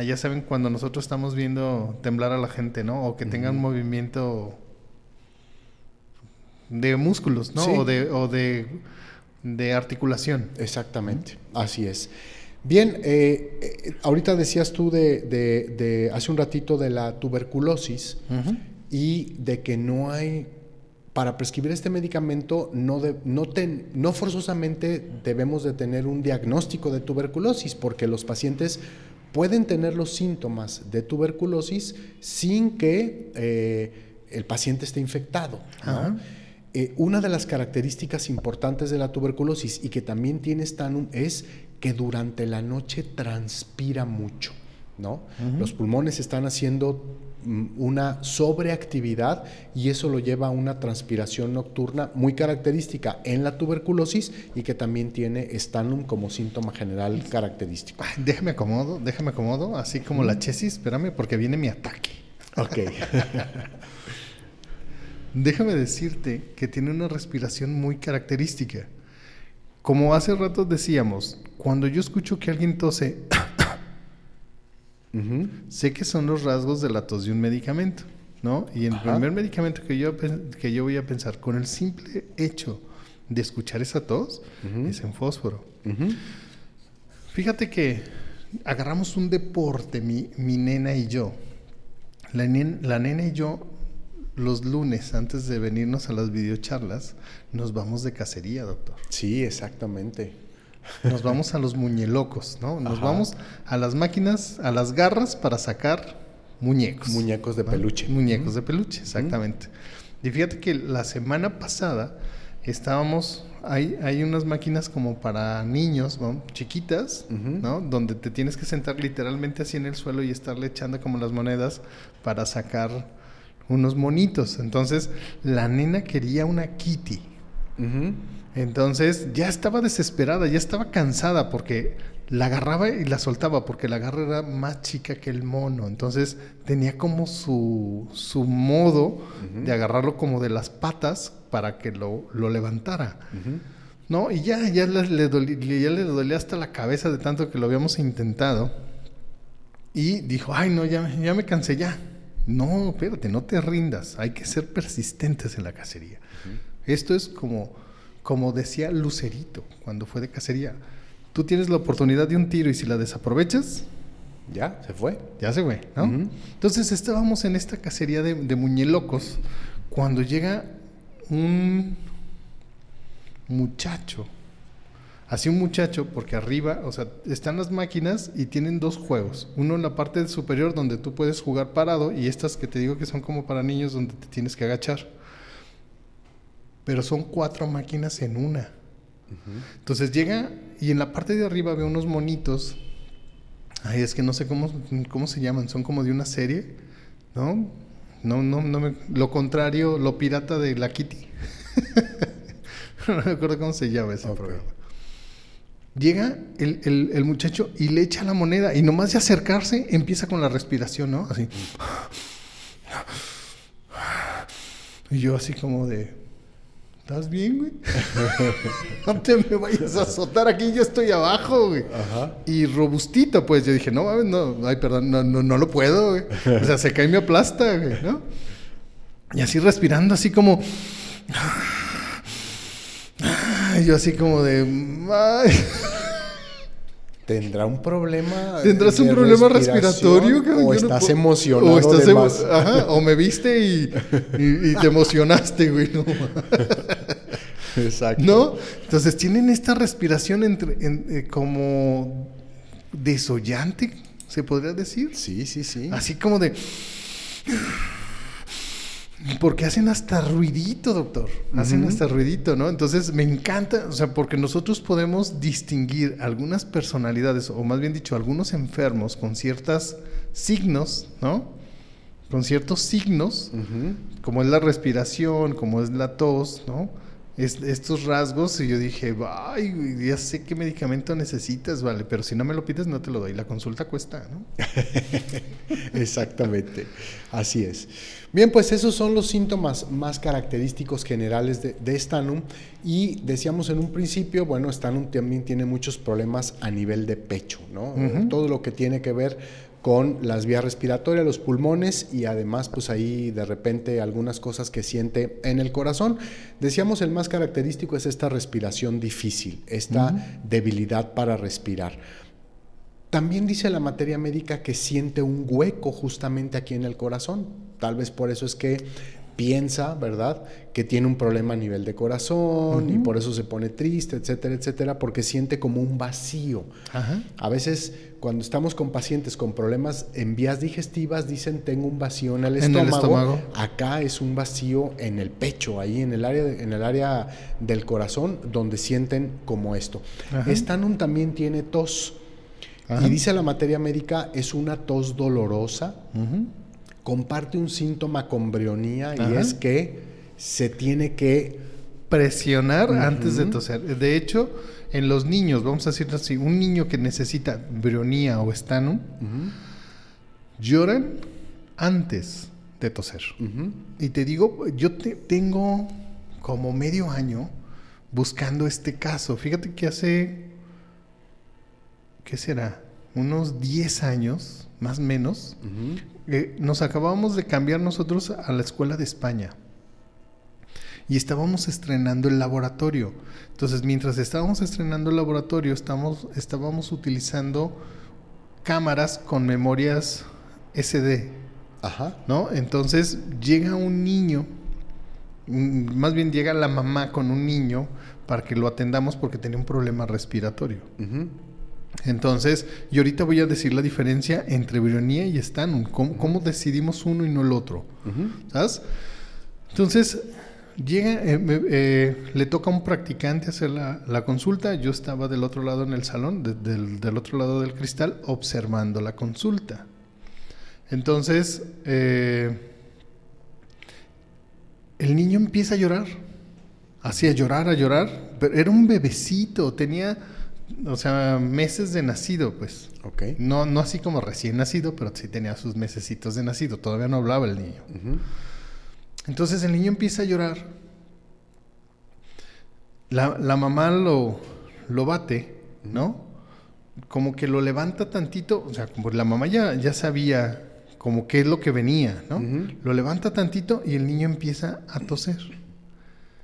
ya saben, cuando nosotros estamos viendo temblar a la gente, ¿no? O que tengan un movimiento de músculos, ¿no? O, de, o de, de articulación. Exactamente, así es. Bien, eh, eh, ahorita decías tú de, hace un ratito de la tuberculosis y de que no hay, para prescribir este medicamento, no, no, no forzosamente debemos de tener un diagnóstico de tuberculosis, porque los pacientes pueden tener los síntomas de tuberculosis sin que eh, el paciente esté infectado. una de las características importantes de la tuberculosis y que también tiene Stanum es que durante la noche transpira mucho, ¿no? Los pulmones están haciendo mm, una sobreactividad y eso lo lleva a una transpiración nocturna muy característica en la tuberculosis y que también tiene stanum como síntoma general característico. déjame acomodo, déjame acomodo, así como la chesis, espérame porque viene mi ataque. Ok. déjame decirte que tiene una respiración muy característica. Como hace rato decíamos, cuando yo escucho que alguien tose, sé que son los rasgos de la tos de un medicamento, ¿no? Y el primer medicamento que yo, que yo voy a pensar, con el simple hecho de escuchar esa tos, es en fósforo. Fíjate que agarramos un deporte, mi, mi nena y yo. La, la nena y yo los lunes, antes de venirnos a las videocharlas, nos vamos de cacería, doctor. Sí, exactamente. Nos vamos a los muñelocos, ¿no? Nos vamos a las máquinas, a las garras para sacar muñecos. Muñecos de peluche. Muñecos de peluche, exactamente. Y fíjate que la semana pasada estábamos, hay, hay unas máquinas como para niños, ¿no? chiquitas. ¿no? Donde te tienes que sentar literalmente así en el suelo y estarle echando como las monedas para sacar unos monitos. Entonces, la nena quería una kitty. Entonces ya estaba desesperada, ya estaba cansada porque la agarraba y la soltaba porque la garra era más chica que el mono. Entonces tenía como su, su modo de agarrarlo como de las patas para que lo, lo levantara. ¿No? Y ya, ya, le, le doli- ya le dolía hasta la cabeza de tanto que lo habíamos intentado. Y dijo, ay no, ya, ya me cansé, ya. No, espérate, no te rindas. Hay que ser persistentes en la cacería. Esto es como, como decía Lucerito cuando fue de cacería. Tú tienes la oportunidad de un tiro y si la desaprovechas, Ya, se fue. ya se fue, ¿no? Entonces estábamos en esta cacería de, de muñelocos cuando llega un muchacho. Así un muchacho, porque arriba, o sea, están las máquinas y tienen dos juegos. Uno en la parte superior donde tú puedes jugar parado y estas que te digo que son como para niños donde te tienes que agachar. Pero son cuatro máquinas en una. Entonces llega y en la parte de arriba ve unos monitos. Ay, es que no sé cómo, cómo se llaman, son como de una serie, ¿no? No, no, no me- lo contrario, lo pirata de la Kitty. no me acuerdo cómo se llama ese programa. Llega el, el- el muchacho y le echa la moneda y nomás de acercarse empieza con la respiración, ¿no? Así. Y yo así como de, ¿estás bien, güey? no te me vayas a azotar aquí, yo estoy abajo, güey. Ajá. Y robustito, pues yo dije, no, no, ay, perdón, no, no, no lo puedo, güey. O sea, se cae y me aplasta, güey, ¿no? Y así respirando, así como. Y yo así como de. ay, ¿Tendrá un problema? ¿Tendrás un problema respiratorio? ¿O no estás emocionado o estás emo-? Ajá, o me viste y, y- y te emocionaste, güey. No, Exacto. ¿No? Entonces tienen esta respiración entre, en- eh, como desollante, se podría decir. Sí, sí, sí. Así como de. Porque hacen hasta ruidito, doctor. Hacen hasta ruidito, ¿no? Entonces me encanta, o sea, porque nosotros podemos distinguir algunas personalidades, o más bien dicho, algunos enfermos con ciertos signos, ¿no? Con ciertos signos, como es la respiración, como es la tos, ¿no? Es- estos rasgos, y yo dije, ay, ya sé qué medicamento necesitas, vale, pero si no me lo pides, no te lo doy. La consulta cuesta, ¿no? Exactamente, así es. Bien, pues esos son los síntomas más característicos generales de, de Stanum y decíamos en un principio, bueno, Stanum también tiene muchos problemas a nivel de pecho, ¿no? Ujú. Todo lo que tiene que ver con las vías respiratorias, los pulmones y además pues ahí de repente algunas cosas que siente en el corazón. Decíamos el más característico es esta respiración difícil, esta debilidad para respirar. También dice la materia médica que siente un hueco justamente aquí en el corazón. Tal vez por eso es que piensa, ¿verdad?, que tiene un problema a nivel de corazón y por eso se pone triste, etcétera, etcétera, porque siente como un vacío. Ajá. A veces cuando estamos con pacientes con problemas en vías digestivas dicen tengo un vacío en el En el estómago. Acá es un vacío en el pecho, ahí en el área en el área del corazón donde sienten como esto. Ajá. También tiene tos. Ajá. Y dice la materia médica, es una tos dolorosa. Comparte un síntoma con brionía y es que se tiene que... presionar antes de toser. De hecho, en los niños, vamos a decirlo así, un niño que necesita brionía o estanum, lloran antes de toser. Y te digo, yo te- tengo como medio año buscando este caso. Fíjate que hace, ¿qué será? Unos 10 años, más o menos. Eh, nos acabamos de cambiar nosotros a la escuela de España. Y estábamos estrenando el laboratorio. Entonces, mientras estábamos estrenando el laboratorio, estamos, estábamos utilizando cámaras con memorias SD, Ajá. ¿no? Entonces llega un niño, más bien llega la mamá con un niño para que lo atendamos porque tenía un problema respiratorio. ujú. Entonces, y ahorita voy a decir la diferencia entre brionía y estanum. ¿Cómo, cómo decidimos uno y no el otro? ¿Sabes? Entonces, Llega, eh, eh, le toca a un practicante hacer la, la consulta. Yo estaba del otro lado en el salón, de- del, del otro lado del cristal, observando la consulta. Entonces, eh, el niño empieza a llorar. Hacía llorar, a llorar. Pero era un bebecito, tenía, o sea, meses de nacido, pues. Ok. No, no así como recién nacido, pero sí tenía sus mesecitos de nacido. Todavía no hablaba el niño. Entonces el niño empieza a llorar. La, la mamá lo, lo bate, ¿no? Como que lo levanta tantito, o sea, como la mamá ya, ya sabía como qué es lo que venía, ¿no? Lo levanta tantito y el niño empieza a toser.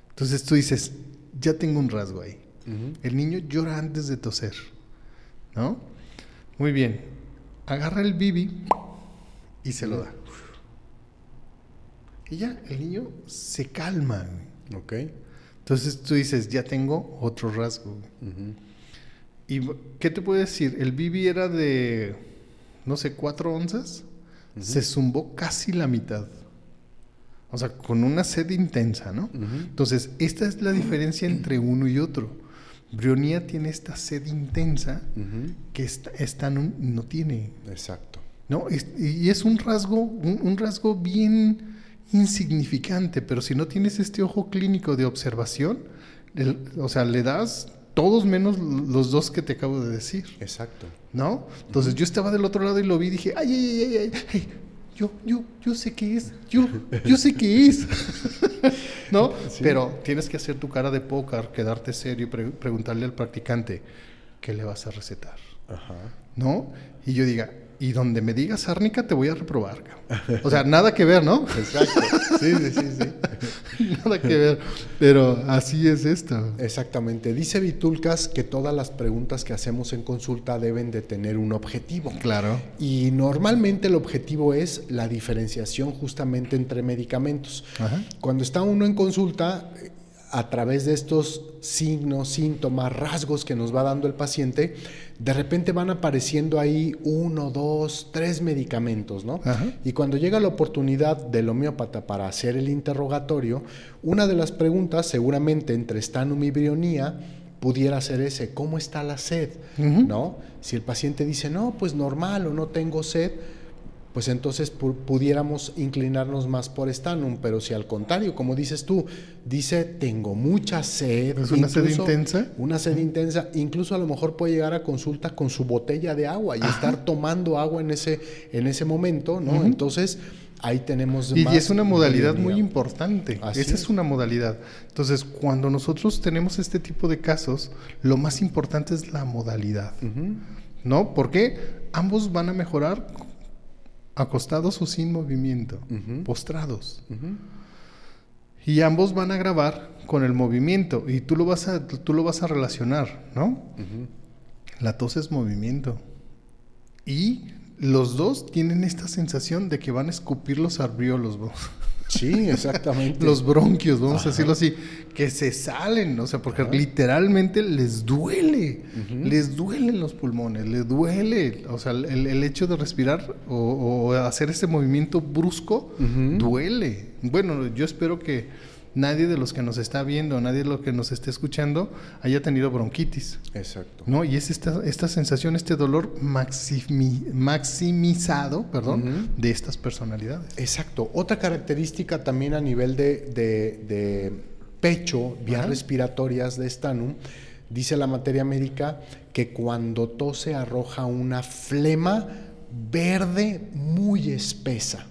Entonces tú dices, ya tengo un rasgo ahí. El niño llora antes de toser, ¿no? Muy bien. Agarra el bibi y se lo da. Y ya, el niño se calma. güey. Ok. Entonces tú dices, ya tengo otro rasgo. ¿Y qué te puedo decir? El bibi era de, no sé, cuatro onzas. Se zumbó casi la mitad. O sea, con una sed intensa, ¿no? Entonces, esta es la diferencia entre uno y otro. Brionía tiene esta sed intensa que esta, esta no, no tiene. Exacto. ¿no? Es- y es un rasgo, un, un rasgo bien insignificante, pero si no tienes este ojo clínico de observación, el- o sea, le das todos menos los dos que te acabo de decir, Exacto. ¿no? Entonces yo estaba del otro lado y lo vi y dije, ay, ay, ay, ay, ay, yo, yo, yo sé qué es, yo, yo sé qué es, ¿no? Sí. Pero tienes que hacer tu cara de póker, quedarte serio y pre- preguntarle al practicante, ¿qué le vas a recetar? Ajá. ¿no? Y yo diga, y donde me digas árnica te voy a reprobar. cabrón". O sea, nada que ver, ¿no? Exacto. Sí, sí, sí, sí. nada que ver. Pero así es esto. Exactamente. Dice Vitulcas que todas las preguntas que hacemos en consulta deben de tener un objetivo. Claro. Y normalmente el objetivo es la diferenciación justamente entre medicamentos. Ajá. Cuando está uno en consulta, eh, a través de estos signos, síntomas, rasgos que nos va dando el paciente, de repente van apareciendo ahí uno, dos, tres medicamentos, ¿no? Ajá. Y cuando llega la oportunidad del homeópata para hacer el interrogatorio, una de las preguntas, seguramente entre estanum y brionía, pudiera ser ese, ¿cómo está la sed? ¿No? Si el paciente dice, no, pues normal o no tengo sed, pues entonces pu- pudiéramos inclinarnos más por estanum, pero si al contrario, como dices tú, dice, tengo mucha sed. ¿Es una sed intensa? Una sed intensa, incluso a lo mejor puede llegar a consulta con su botella de agua y estar tomando agua en ese, en ese momento, ¿no? Entonces, ahí tenemos Y, más es una modalidad muy importante. Así Esa es. una modalidad. Entonces, cuando nosotros tenemos este tipo de casos, lo más importante es la modalidad. ¿No? Porque ambos van a mejorar acostados o sin movimiento, postrados. Y ambos van a grabar con el movimiento y tú lo vas a, tú lo vas a relacionar, ¿no? La tos es movimiento. Y los dos tienen esta sensación de que van a escupir los alveolos, ¿no? Sí, exactamente. los bronquios, vamos Ajá. a decirlo así, que se salen, o sea, porque Ajá. literalmente les duele, les duelen los pulmones, les duele, o sea, el, el hecho de respirar o, o hacer ese movimiento brusco duele. Bueno, yo espero que nadie de los que nos está viendo, nadie de los que nos esté escuchando haya tenido bronquitis. Exacto. ¿No? Y es esta, esta sensación, este dolor maximi- maximizado, perdón, de estas personalidades. Exacto. Otra característica también a nivel de, de- de pecho, vías Ajá. respiratorias de Stanum, dice la materia médica que cuando tose arroja una flema verde muy espesa.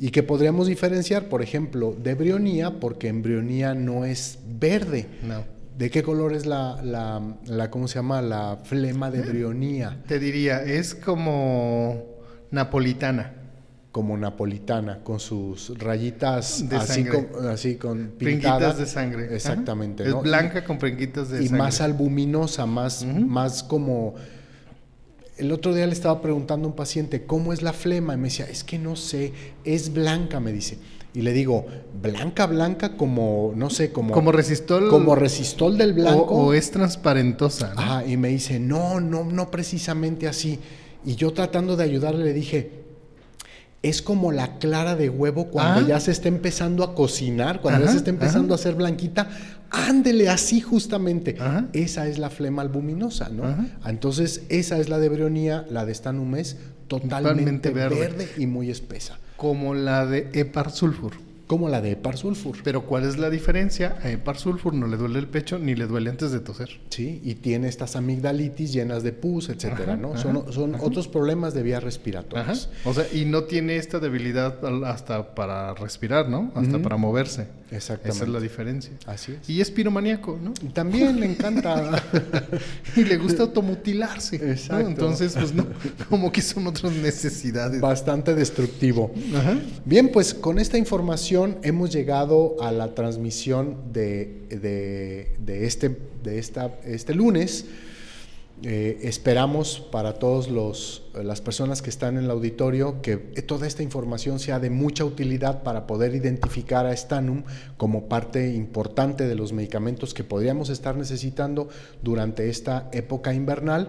Y que podríamos diferenciar, por ejemplo, de brionía, porque embrionía no es verde. No. ¿De qué color es la, la, la- ¿cómo se llama? La flema de brionía, Te diría, es como napolitana. como napolitana, con sus rayitas De así, sangre. con, así con pintadas. de sangre. Exactamente. ¿no? Es blanca con pringuitas de y sangre. más albuminosa, más, más como... El otro día le estaba preguntando a un paciente, ¿cómo es la flema? Y me decía, es que no sé, es blanca, me dice. Y le digo, blanca, blanca, como, no sé, como... Como resistol. como resistol del blanco. O, o es transparentosa. ¿no? Ajá, y me dice, no, no, no precisamente así. Y yo tratando de ayudarle le dije, es como la clara de huevo cuando Ah. ya se está empezando a cocinar, cuando ya se está empezando ajá. a hacer blanquita. Ándele así justamente. Ajá. Esa es la flema albuminosa, ¿no? Ajá. Entonces, esa es la de brionía, la de Stanum es totalmente Totalmente verde. verde. y muy espesa, Como la de Epar Sulfur. como la de Epar sulfur. Pero ¿cuál es la diferencia? A Epar Sulfur no le duele el pecho ni le duele antes de toser. Sí, y tiene estas amigdalitis llenas de pus, etcétera, Ajá, ¿no? son son otros problemas de vías respiratorias. O sea, y no tiene esta debilidad hasta para respirar, ¿no? Hasta para moverse. Exactamente. Esa es la diferencia. Así es. Y es piromaníaco, ¿no? Y también le encanta. Y le gusta automutilarse. ¿no? Exacto. Entonces, pues no, como que son otras necesidades. bastante destructivo. Ajá. Bien, pues con esta información hemos llegado a la transmisión de, de- de este, de esta, este lunes. Eh, esperamos para todas las personas que están en el auditorio que toda esta información sea de mucha utilidad para poder identificar a Stanum como parte importante de los medicamentos que podríamos estar necesitando durante esta época invernal.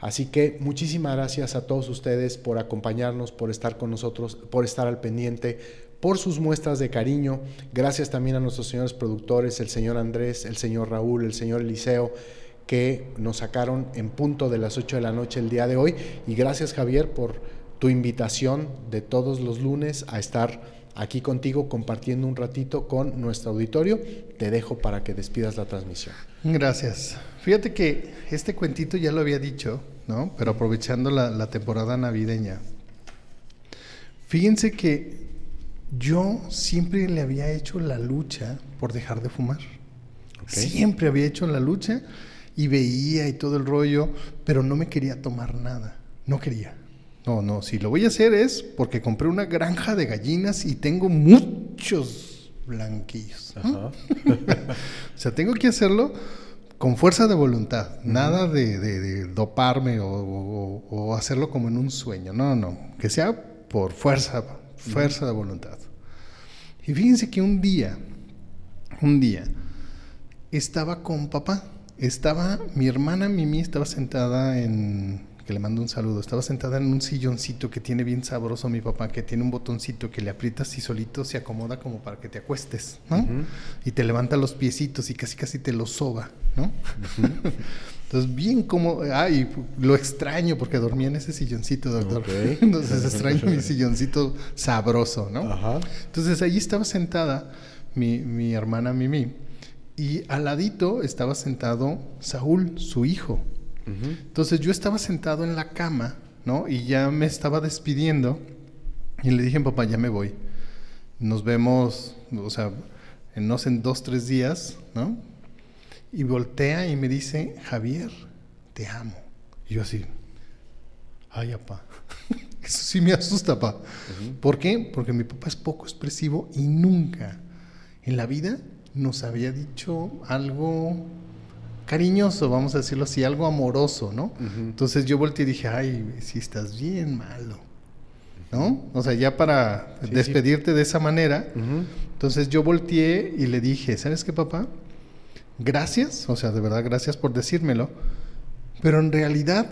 Así que muchísimas gracias a todos ustedes por acompañarnos, por estar con nosotros, por estar al pendiente, por sus muestras de cariño. Gracias también a nuestros señores productores, el señor Andrés, el señor Raúl, el señor Eliseo, que nos sacaron en punto de las 8 de la noche el día de hoy. Y gracias Javier por tu invitación de todos los lunes a estar aquí contigo compartiendo un ratito con nuestro auditorio. Te dejo para que despidas la transmisión. Gracias. Fíjate que este cuentito ya lo había dicho, ¿no? Pero aprovechando la, la temporada navideña. Fíjense que yo siempre le había hecho la lucha por dejar de fumar. Siempre había hecho la lucha y veía y todo el rollo, pero no me quería tomar nada. No quería. No, no, si lo voy a hacer es porque compré una granja de gallinas y tengo muchos blanquillos. O sea, tengo que hacerlo con fuerza de voluntad, nada de, de- de doparme o, o- o hacerlo como en un sueño, no, no, que sea por fuerza, fuerza de voluntad. Y fíjense que un día, un día, estaba con papá, estaba, mi hermana Mimi estaba sentada en, que le mando un saludo, estaba sentada en un silloncito que tiene bien sabroso mi papá, que tiene un botoncito que le aprietas y solito se acomoda como para que te acuestes, ¿no? Y te levanta los piecitos y casi casi te los soba, ¿no? Entonces, bien como, ay, lo extraño porque dormía en ese silloncito, doctor. Ok. Entonces extraño mi silloncito sabroso, ¿no? Ajá. Entonces ahí estaba sentada mi, mi hermana Mimi y al ladito estaba sentado Saúl, su hijo. Entonces yo estaba sentado en la cama, ¿no? Y ya me estaba despidiendo y le dije, papá, ya me voy. Nos vemos, o sea, en, no sé, en dos, tres días, ¿no? Y voltea y me dice, Javier, te amo. Y yo así, ay, papá. Eso sí me asusta, papá. ¿Por qué? Porque mi papá es poco expresivo y nunca en la vida nos había dicho algo cariñoso, vamos a decirlo así, algo amoroso, ¿no? Entonces yo volteé y dije, ay, si estás bien malo, ¿no? O sea, ya para Sí, sí. despedirte de esa manera, entonces yo volteé y le dije, ¿sabes qué, papá? Gracias, o sea, de verdad, gracias por decírmelo, pero en realidad,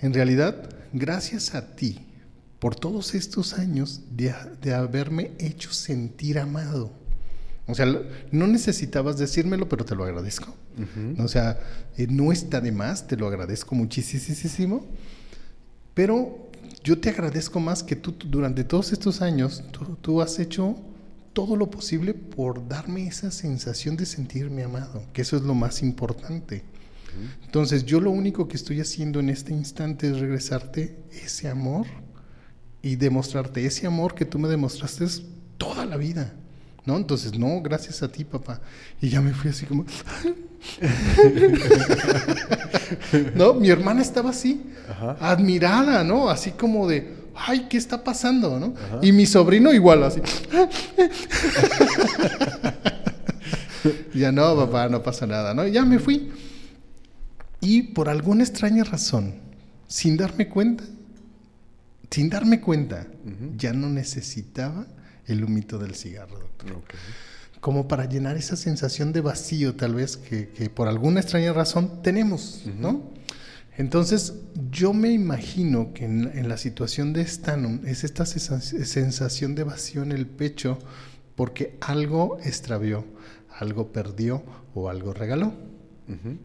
en realidad, gracias a ti por todos estos años de, de haberme hecho sentir amado. O sea, no necesitabas decírmelo, pero te lo agradezco. Ujú. O sea, eh, no está de más, te lo agradezco muchísimo. Pero yo te agradezco más que tú, durante todos estos años, tú, tú has hecho todo lo posible por darme esa sensación de sentirme amado, que eso es lo más importante. Entonces, yo lo único que estoy haciendo en este instante es regresarte ese amor y demostrarte ese amor que tú me demostraste toda la vida. ¿No? Entonces, no, gracias a ti, papá. Y ya me fui así como. no, mi hermana estaba así, Ajá. admirada, ¿no? Así como de, ay, ¿qué está pasando? ¿no? Ajá. Y mi sobrino igual, así. ya no, papá, no pasa nada, ¿no? Ya me fui. Y por alguna extraña razón, sin darme cuenta, sin darme cuenta, ya no necesitaba el humito del cigarro, doctor. Como para llenar esa sensación de vacío, tal vez, que, que por alguna extraña razón tenemos, ¿no? Entonces, yo me imagino que en, la situación de Stanum es esta sensación de vacío en el pecho porque algo extravió, algo perdió o algo regaló.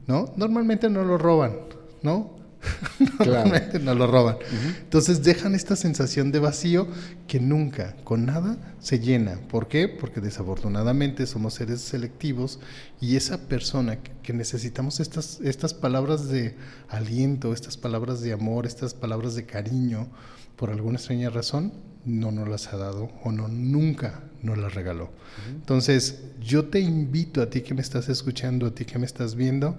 ¿No? Normalmente no lo roban, ¿no? Normalmente no lo roban. Entonces dejan esta sensación de vacío que nunca, con nada, se llena. ¿Por qué? Porque desafortunadamente somos seres selectivos y esa persona que, necesitamos estas, estas palabras de aliento, estas palabras de amor, estas palabras de cariño, por alguna extraña razón, no nos las ha dado o no nunca nos las regaló. Entonces, yo te invito a ti que me estás escuchando, a ti que me estás viendo,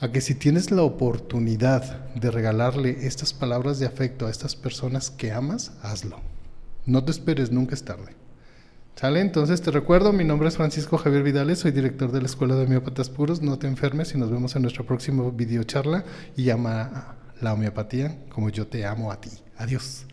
a que si tienes la oportunidad de regalarle estas palabras de afecto a estas personas que amas, hazlo. No te esperes, nunca es tarde. ¿Sale? Entonces te recuerdo, mi nombre es Francisco Javier Vidales, soy director de la Escuela de Homeópatas Puros. No te enfermes y nos vemos en nuestra próxima videocharla y ama la homeopatía como yo te amo a ti. Adiós.